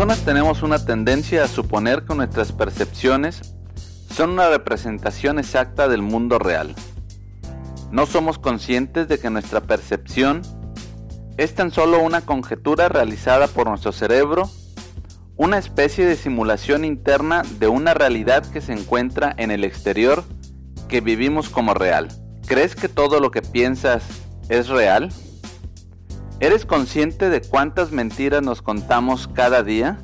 Tenemos una tendencia a suponer que nuestras percepciones son una representación exacta del mundo real. No somos conscientes de que nuestra percepción es tan solo una conjetura realizada por nuestro cerebro, una especie de simulación interna de una realidad que se encuentra en el exterior que vivimos como real. ¿Crees que todo lo que piensas es real? ¿Eres consciente de cuántas mentiras nos contamos cada día?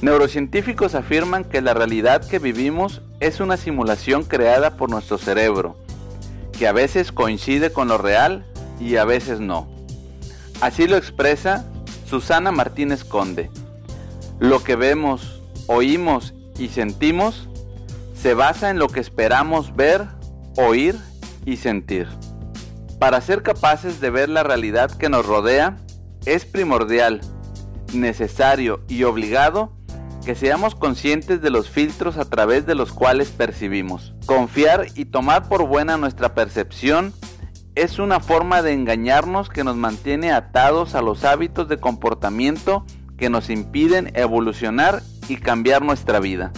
Neurocientíficos afirman que la realidad que vivimos es una simulación creada por nuestro cerebro, que a veces coincide con lo real y a veces no. Así lo expresa Susana Martínez Conde. Lo que vemos, oímos y sentimos se basa en lo que esperamos ver, oír y sentir. Para ser capaces de ver la realidad que nos rodea, es primordial, necesario y obligado que seamos conscientes de los filtros a través de los cuales percibimos. Confiar y tomar por buena nuestra percepción es una forma de engañarnos que nos mantiene atados a los hábitos de comportamiento que nos impiden evolucionar y cambiar nuestra vida.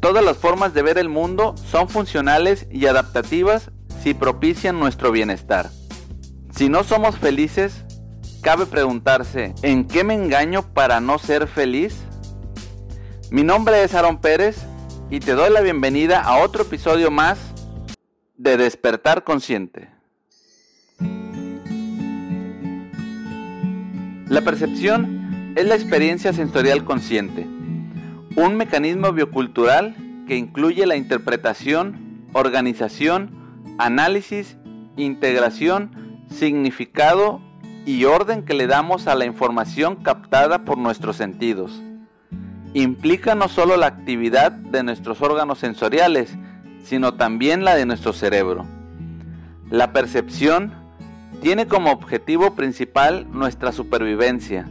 Todas las formas de ver el mundo son funcionales y adaptativas si propician nuestro bienestar. Si no somos felices, cabe preguntarse, ¿en qué me engaño para no ser feliz? Mi nombre es Aaron Pérez y te doy la bienvenida a otro episodio más de Despertar Consciente. La percepción es la experiencia sensorial consciente, un mecanismo biocultural que incluye la interpretación, organización, análisis, integración, significado y orden que le damos a la información captada por nuestros sentidos. Implica no solo la actividad de nuestros órganos sensoriales, sino también la de nuestro cerebro. La percepción tiene como objetivo principal nuestra supervivencia.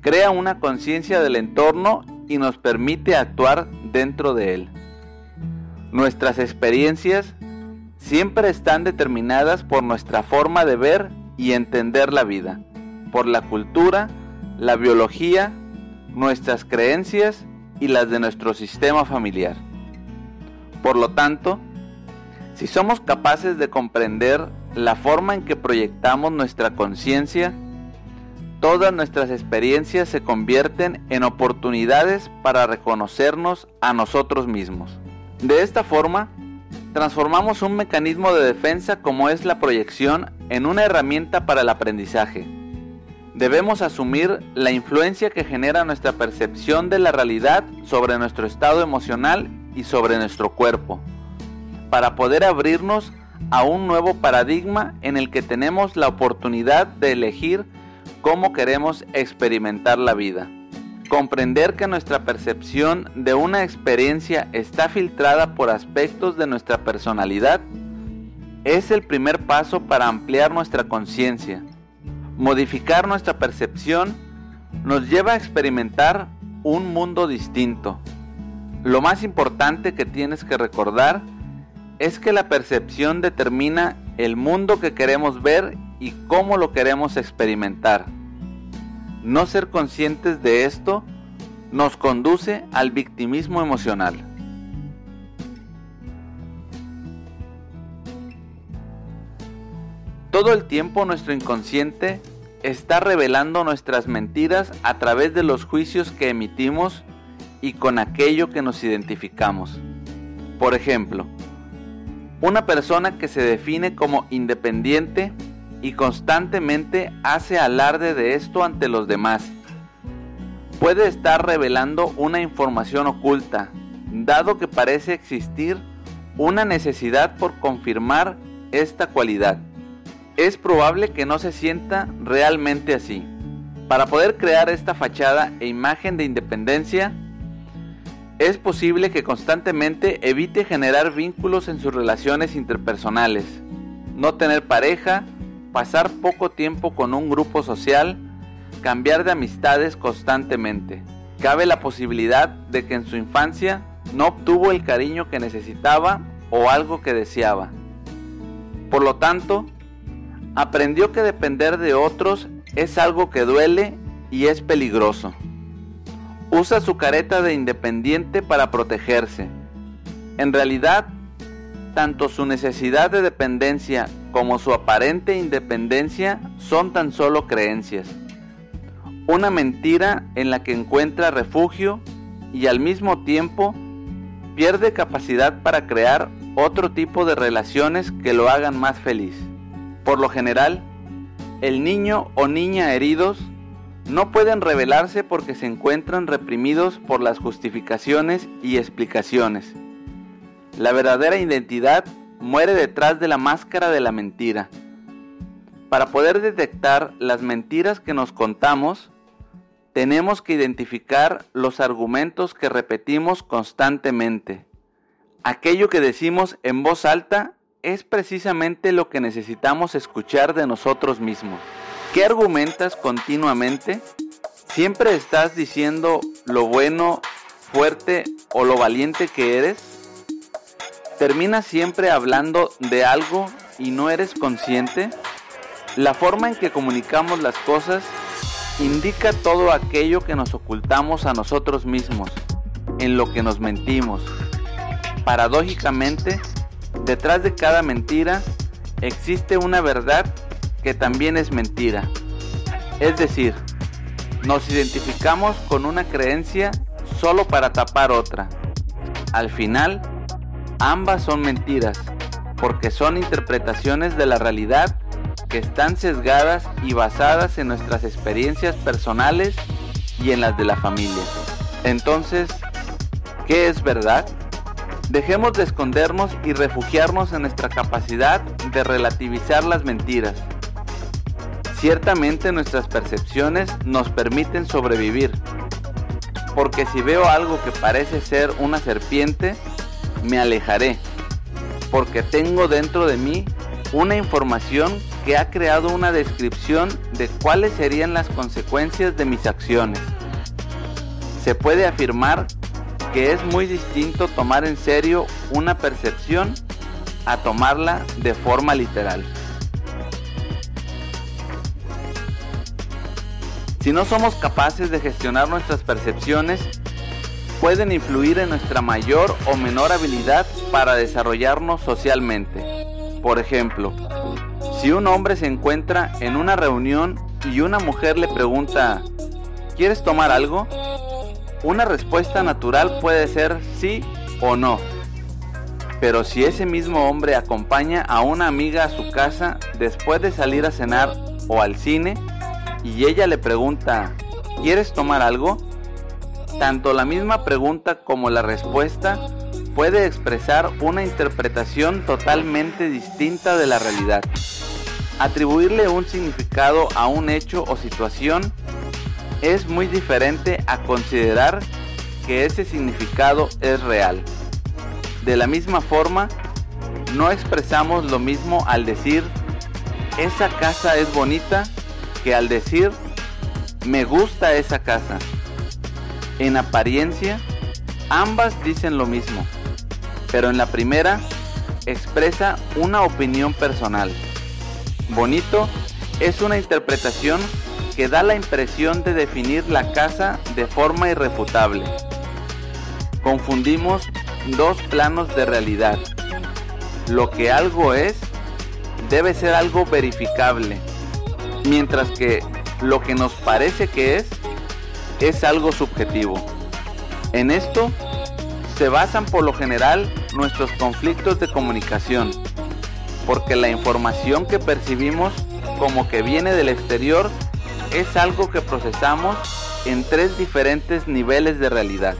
Crea una conciencia del entorno y nos permite actuar dentro de él. Nuestras experiencias siempre están determinadas por nuestra forma de ver y entender la vida, por la cultura, la biología, nuestras creencias y las de nuestro sistema familiar. Por lo tanto, si somos capaces de comprender la forma en que proyectamos nuestra conciencia, todas nuestras experiencias se convierten en oportunidades para reconocernos a nosotros mismos. De esta forma, transformamos un mecanismo de defensa como es la proyección en una herramienta para el aprendizaje. Debemos asumir la influencia que genera nuestra percepción de la realidad sobre nuestro estado emocional y sobre nuestro cuerpo, para poder abrirnos a un nuevo paradigma en el que tenemos la oportunidad de elegir cómo queremos experimentar la vida. Comprender que nuestra percepción de una experiencia está filtrada por aspectos de nuestra personalidad es el primer paso para ampliar nuestra conciencia. Modificar nuestra percepción nos lleva a experimentar un mundo distinto. Lo más importante que tienes que recordar es que la percepción determina el mundo que queremos ver y cómo lo queremos experimentar. No ser conscientes de esto nos conduce al victimismo emocional. Todo el tiempo nuestro inconsciente está revelando nuestras mentiras a través de los juicios que emitimos y con aquello que nos identificamos. Por ejemplo, una persona que se define como independiente y constantemente hace alarde de esto ante los demás. Puede estar revelando una información oculta, dado que parece existir una necesidad por confirmar esta cualidad. Es probable que no se sienta realmente así. Para poder crear esta fachada e imagen de independencia, es posible que constantemente evite generar vínculos en sus relaciones interpersonales, no tener pareja pasar poco tiempo con un grupo social, cambiar de amistades constantemente. Cabe la posibilidad de que en su infancia no obtuvo el cariño que necesitaba o algo que deseaba. Por lo tanto, aprendió que depender de otros es algo que duele y es peligroso. Usa su careta de independiente para protegerse. En realidad, tanto su necesidad de dependencia como su aparente independencia son tan solo creencias. Una mentira en la que encuentra refugio y al mismo tiempo pierde capacidad para crear otro tipo de relaciones que lo hagan más feliz. Por lo general, el niño o niña heridos no pueden revelarse porque se encuentran reprimidos por las justificaciones y explicaciones. La verdadera identidad muere detrás de la máscara de la mentira. Para poder detectar las mentiras que nos contamos, tenemos que identificar los argumentos que repetimos constantemente. Aquello que decimos en voz alta es precisamente lo que necesitamos escuchar de nosotros mismos. ¿Qué argumentas continuamente? ¿Siempre estás diciendo lo bueno, fuerte o lo valiente que eres? ¿Terminas siempre hablando de algo y no eres consciente? La forma en que comunicamos las cosas indica todo aquello que nos ocultamos a nosotros mismos, en lo que nos mentimos. Paradójicamente, detrás de cada mentira existe una verdad que también es mentira. Es decir, nos identificamos con una creencia solo para tapar otra. Al final, ambas son mentiras, porque son interpretaciones de la realidad que están sesgadas y basadas en nuestras experiencias personales y en las de la familia. Entonces, ¿qué es verdad? Dejemos de escondernos y refugiarnos en nuestra capacidad de relativizar las mentiras. Ciertamente nuestras percepciones nos permiten sobrevivir, porque si veo algo que parece ser una serpiente, me alejaré, porque tengo dentro de mí una información que ha creado una descripción de cuáles serían las consecuencias de mis acciones. Se puede afirmar que es muy distinto tomar en serio una percepción a tomarla de forma literal. Si no somos capaces de gestionar nuestras percepciones, pueden influir en nuestra mayor o menor habilidad para desarrollarnos socialmente. Por ejemplo, si un hombre se encuentra en una reunión y una mujer le pregunta, ¿quieres tomar algo? Una respuesta natural puede ser sí o no. Pero si ese mismo hombre acompaña a una amiga a su casa después de salir a cenar o al cine y ella le pregunta, ¿quieres tomar algo? Tanto la misma pregunta como la respuesta puede expresar una interpretación totalmente distinta de la realidad. Atribuirle un significado a un hecho o situación es muy diferente a considerar que ese significado es real. De la misma forma, no expresamos lo mismo al decir esa casa es bonita que al decir me gusta esa casa. En apariencia, ambas dicen lo mismo, pero en la primera expresa una opinión personal. Bonito es una interpretación que da la impresión de definir la casa de forma irrefutable. Confundimos dos planos de realidad. Lo que algo es debe ser algo verificable, mientras que lo que nos parece que es es algo subjetivo. En esto se basan por lo general nuestros conflictos de comunicación, porque la información que percibimos como que viene del exterior es algo que procesamos en tres diferentes niveles de realidad.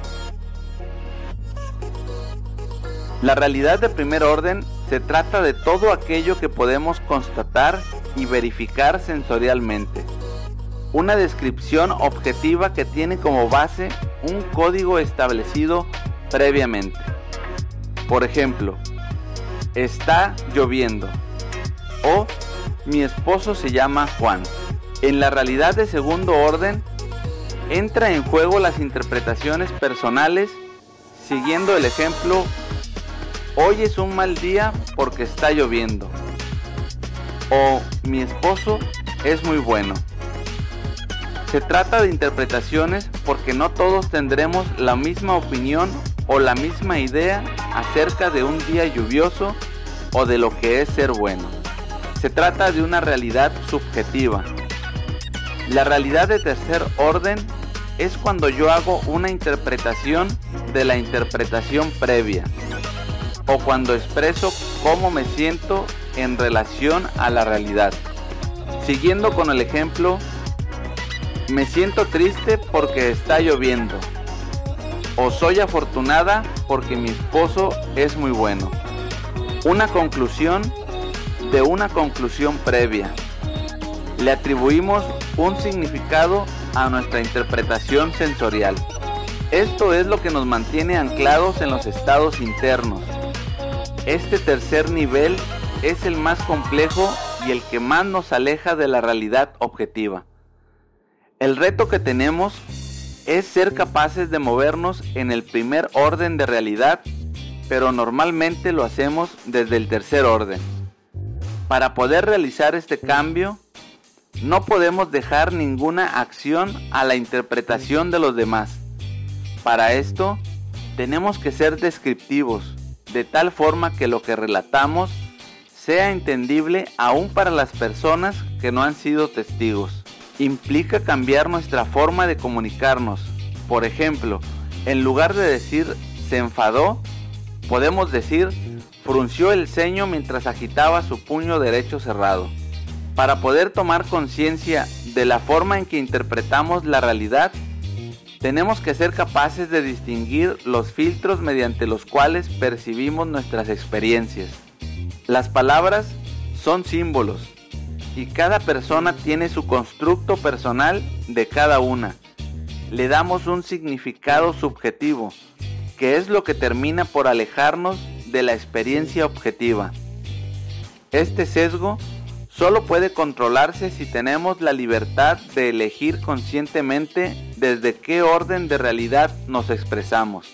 La realidad de primer orden se trata de todo aquello que podemos constatar y verificar sensorialmente. Una descripción objetiva que tiene como base un código establecido previamente. Por ejemplo, está lloviendo o mi esposo se llama Juan. En la realidad de segundo orden, entra en juego las interpretaciones personales siguiendo el ejemplo, hoy es un mal día porque está lloviendo. O mi esposo es muy bueno. Se trata de interpretaciones porque no todos tendremos la misma opinión o la misma idea acerca de un día lluvioso o de lo que es ser bueno. Se trata de una realidad subjetiva. La realidad de tercer orden es cuando yo hago una interpretación de la interpretación previa o cuando expreso cómo me siento en relación a la realidad. Siguiendo con el ejemplo, me siento triste porque está lloviendo. O soy afortunada porque mi esposo es muy bueno. Una conclusión de una conclusión previa. Le atribuimos un significado a nuestra interpretación sensorial. Esto es lo que nos mantiene anclados en los estados internos. Este tercer nivel es el más complejo y el que más nos aleja de la realidad objetiva. El reto que tenemos es ser capaces de movernos en el primer orden de realidad, pero normalmente lo hacemos desde el tercer orden. Para poder realizar este cambio, no podemos dejar ninguna acción a la interpretación de los demás. Para esto, tenemos que ser descriptivos, de tal forma que lo que relatamos sea entendible aún para las personas que no han sido testigos implica cambiar nuestra forma de comunicarnos. Por ejemplo, en lugar de decir se enfadó, podemos decir frunció el ceño mientras agitaba su puño derecho cerrado. Para poder tomar conciencia de la forma en que interpretamos la realidad, tenemos que ser capaces de distinguir los filtros mediante los cuales percibimos nuestras experiencias. Las palabras son símbolos, y cada persona tiene su constructo personal de cada una. Le damos un significado subjetivo, que es lo que termina por alejarnos de la experiencia objetiva. Este sesgo solo puede controlarse si tenemos la libertad de elegir conscientemente desde qué orden de realidad nos expresamos.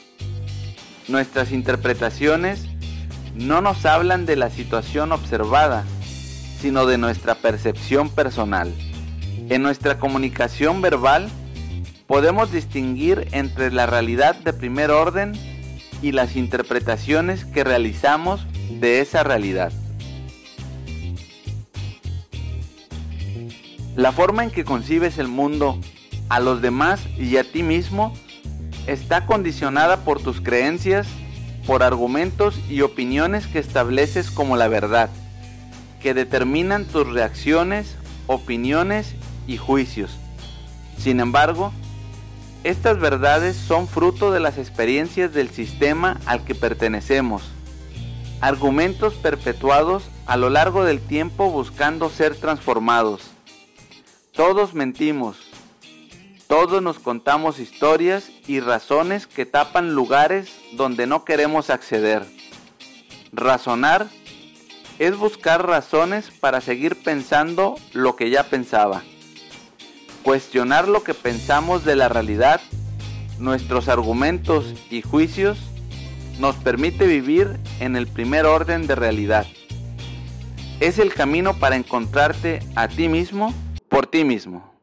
Nuestras interpretaciones no nos hablan de la situación observada, sino de nuestra percepción personal. En nuestra comunicación verbal podemos distinguir entre la realidad de primer orden y las interpretaciones que realizamos de esa realidad. La forma en que concibes el mundo, a los demás y a ti mismo está condicionada por tus creencias, por argumentos y opiniones que estableces como la verdad que determinan tus reacciones, opiniones y juicios. Sin embargo, estas verdades son fruto de las experiencias del sistema al que pertenecemos, argumentos perpetuados a lo largo del tiempo buscando ser transformados. Todos mentimos, todos nos contamos historias y razones que tapan lugares donde no queremos acceder. Razonar es buscar razones para seguir pensando lo que ya pensaba. Cuestionar lo que pensamos de la realidad, nuestros argumentos y juicios, nos permite vivir en el primer orden de realidad. Es el camino para encontrarte a ti mismo por ti mismo.